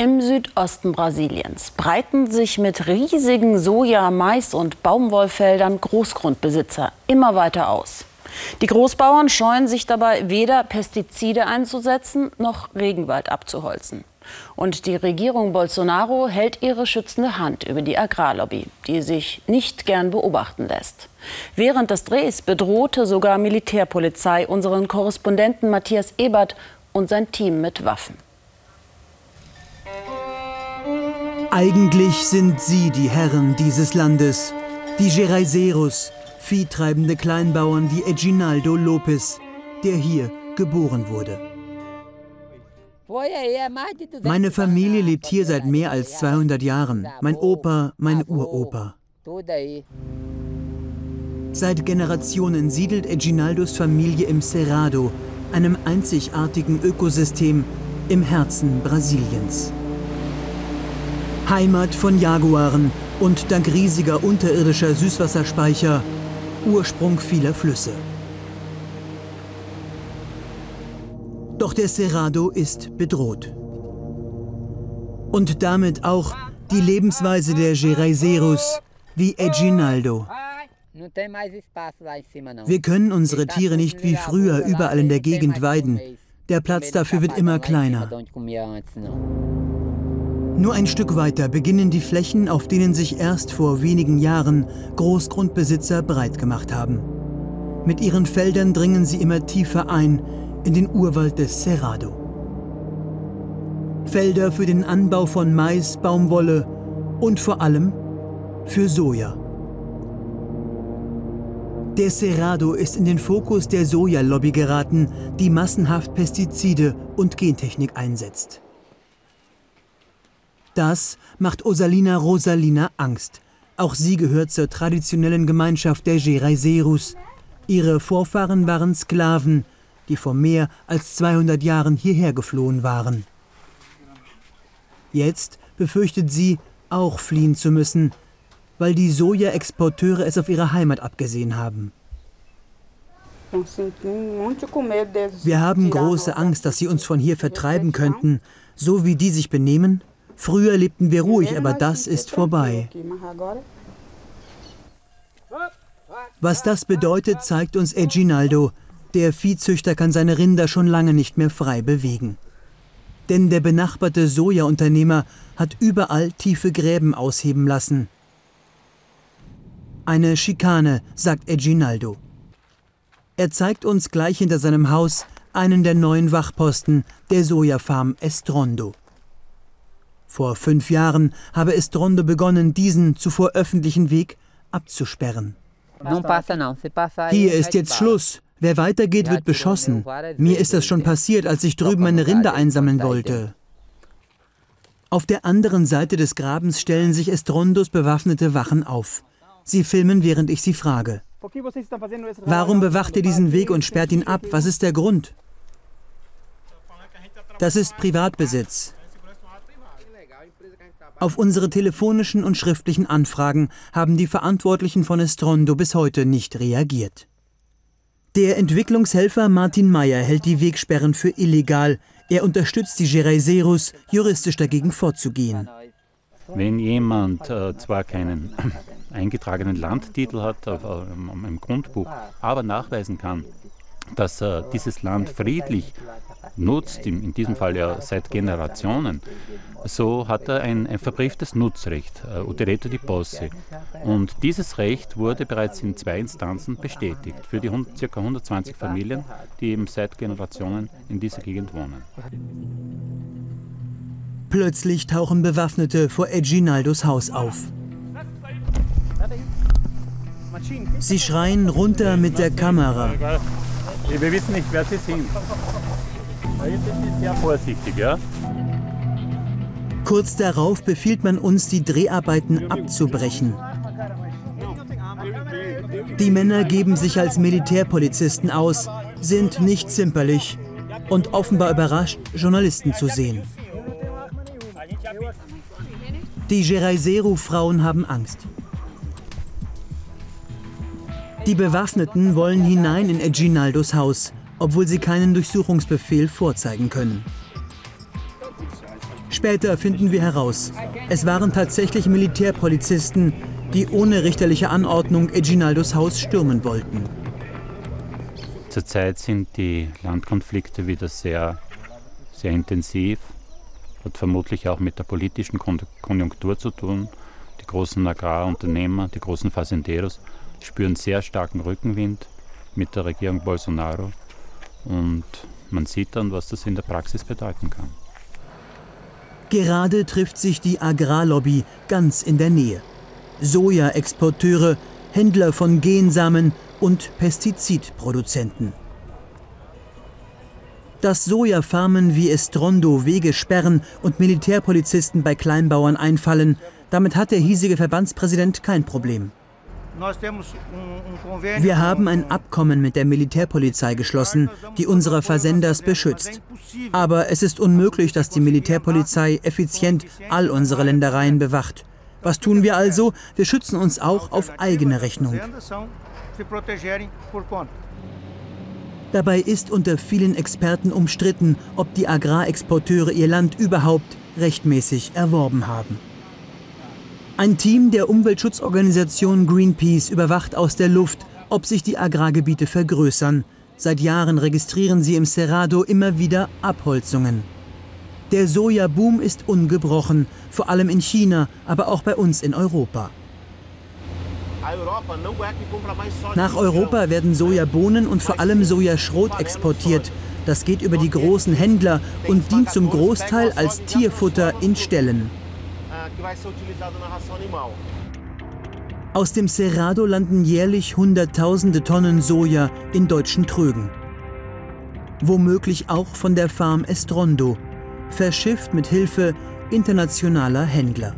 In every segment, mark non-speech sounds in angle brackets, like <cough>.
Im Südosten Brasiliens breiten sich mit riesigen Soja-, Mais- und Baumwollfeldern Großgrundbesitzer immer weiter aus. Die Großbauern scheuen sich dabei weder Pestizide einzusetzen noch Regenwald abzuholzen. Und die Regierung Bolsonaro hält ihre schützende Hand über die Agrarlobby, die sich nicht gern beobachten lässt. Während des Drehs bedrohte sogar Militärpolizei unseren Korrespondenten Matthias Ebert und sein Team mit Waffen. Eigentlich sind sie die Herren dieses Landes, die Geraiseros, viehtreibende Kleinbauern wie Eginaldo Lopez, der hier geboren wurde. Meine Familie lebt hier seit mehr als 200 Jahren. Mein Opa, mein Uropa. Seit Generationen siedelt Eginaldos Familie im Cerrado, einem einzigartigen Ökosystem im Herzen Brasiliens. Heimat von Jaguaren und dank riesiger unterirdischer Süßwasserspeicher Ursprung vieler Flüsse. Doch der Cerrado ist bedroht. Und damit auch die Lebensweise der Geraiseros wie Eginaldo. Wir können unsere Tiere nicht wie früher überall in der Gegend weiden. Der Platz dafür wird immer kleiner. Nur ein Stück weiter beginnen die Flächen, auf denen sich erst vor wenigen Jahren Großgrundbesitzer breit gemacht haben. Mit ihren Feldern dringen sie immer tiefer ein in den Urwald des Cerrado. Felder für den Anbau von Mais, Baumwolle und vor allem für Soja. Der Cerrado ist in den Fokus der Sojalobby geraten, die massenhaft Pestizide und Gentechnik einsetzt. Das macht Osalina Rosalina Angst. Auch sie gehört zur traditionellen Gemeinschaft der Geraiserus. Ihre Vorfahren waren Sklaven, die vor mehr als 200 Jahren hierher geflohen waren. Jetzt befürchtet sie, auch fliehen zu müssen, weil die Soja-Exporteure es auf ihre Heimat abgesehen haben. Wir haben große Angst, dass sie uns von hier vertreiben könnten. So wie die sich benehmen, Früher lebten wir ruhig, aber das ist vorbei. Was das bedeutet, zeigt uns Eginaldo. Der Viehzüchter kann seine Rinder schon lange nicht mehr frei bewegen. Denn der benachbarte Sojaunternehmer hat überall tiefe Gräben ausheben lassen. Eine Schikane, sagt Eginaldo. Er zeigt uns gleich hinter seinem Haus einen der neuen Wachposten der Sojafarm Estrondo. Vor fünf Jahren habe Estrondo begonnen, diesen zuvor öffentlichen Weg abzusperren. Hier ist jetzt Schluss. Wer weitergeht, wird beschossen. Mir ist das schon passiert, als ich drüben meine Rinder einsammeln wollte. Auf der anderen Seite des Grabens stellen sich Estrondos bewaffnete Wachen auf. Sie filmen, während ich sie frage. Warum bewacht ihr diesen Weg und sperrt ihn ab? Was ist der Grund? Das ist Privatbesitz. Auf unsere telefonischen und schriftlichen Anfragen haben die Verantwortlichen von Estrondo bis heute nicht reagiert. Der Entwicklungshelfer Martin Meyer hält die Wegsperren für illegal. Er unterstützt die Geraiseros, juristisch dagegen vorzugehen. Wenn jemand äh, zwar keinen <clears throat> eingetragenen Landtitel hat äh, im Grundbuch, aber nachweisen kann, dass äh, dieses Land friedlich nutzt, in, diesem Fall ja seit Generationen, so hat er ein, ein verbrieftes Nutzrecht, äh, Utereto di Posse. Und dieses Recht wurde bereits in zwei Instanzen bestätigt für die ca. 120 Familien, die eben seit Generationen in dieser Gegend wohnen. Plötzlich tauchen Bewaffnete vor Eginaldos Haus auf. Sie schreien runter mit der Kamera. Wir wissen nicht, wer sie sind. Sehr vorsichtig, ja? Kurz darauf befiehlt man uns, die Dreharbeiten abzubrechen. Die Männer geben sich als Militärpolizisten aus, sind nicht zimperlich und offenbar überrascht, Journalisten zu sehen. Die Geraiseru-Frauen haben Angst. Die Bewaffneten wollen hinein in Eginaldos Haus, obwohl sie keinen Durchsuchungsbefehl vorzeigen können. Später finden wir heraus, es waren tatsächlich Militärpolizisten, die ohne richterliche Anordnung Eginaldos Haus stürmen wollten. Zurzeit sind die Landkonflikte wieder sehr, sehr intensiv. Hat vermutlich auch mit der politischen Konjunktur zu tun. Die großen Agrarunternehmer, die großen Fazenderos spüren sehr starken Rückenwind mit der Regierung Bolsonaro. Und man sieht dann, was das in der Praxis bedeuten kann. Gerade trifft sich die Agrarlobby ganz in der Nähe. Sojaexporteure, Händler von Gensamen und Pestizidproduzenten. Dass Sojafarmen wie Estrondo Wege sperren und Militärpolizisten bei Kleinbauern einfallen, damit hat der hiesige Verbandspräsident kein Problem. Wir haben ein Abkommen mit der Militärpolizei geschlossen, die unsere Versenders beschützt. Aber es ist unmöglich, dass die Militärpolizei effizient all unsere Ländereien bewacht. Was tun wir also? Wir schützen uns auch auf eigene Rechnung. Dabei ist unter vielen Experten umstritten, ob die Agrarexporteure ihr Land überhaupt rechtmäßig erworben haben. Ein Team der Umweltschutzorganisation Greenpeace überwacht aus der Luft, ob sich die Agrargebiete vergrößern. Seit Jahren registrieren sie im Cerrado immer wieder Abholzungen. Der Sojaboom ist ungebrochen, vor allem in China, aber auch bei uns in Europa. Nach Europa werden Sojabohnen und vor allem Sojaschrot exportiert. Das geht über die großen Händler und dient zum Großteil als Tierfutter in Ställen que vai ser utilizado na ração animal. Aus dem Cerrado landen jährlich Hunderttausende Tonnen Soja in deutschen Trögen. Womöglich auch von der Farm Estrondo, verschifft mit Hilfe internationaler Händler.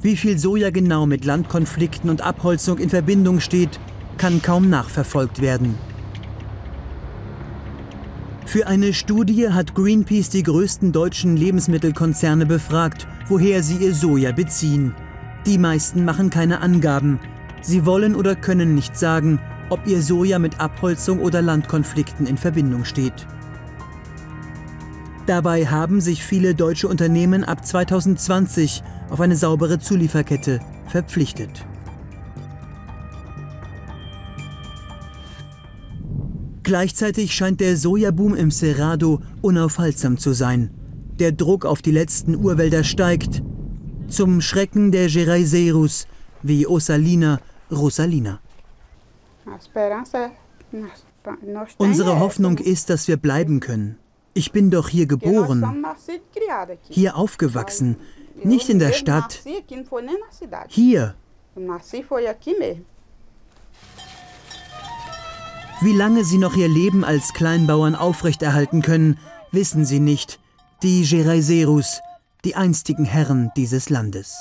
Wie viel Soja genau mit Landkonflikten und Abholzung in Verbindung steht, kann kaum nachverfolgt werden. Für eine Studie hat Greenpeace die größten deutschen Lebensmittelkonzerne befragt, woher sie ihr Soja beziehen. Die meisten machen keine Angaben. Sie wollen oder können nicht sagen, ob ihr Soja mit Abholzung oder Landkonflikten in Verbindung steht. Dabei haben sich viele deutsche Unternehmen ab 2020 auf eine saubere Zulieferkette verpflichtet. Gleichzeitig scheint der Sojaboom im Cerrado unaufhaltsam zu sein. Der Druck auf die letzten Urwälder steigt. Zum Schrecken der Geraiserus wie Osalina Rosalina. Unsere Hoffnung ist, dass wir bleiben können. Ich bin doch hier geboren, hier aufgewachsen, nicht in der Stadt. Hier. Wie lange sie noch ihr Leben als Kleinbauern aufrechterhalten können, wissen sie nicht. Die Geraiserus, die einstigen Herren dieses Landes.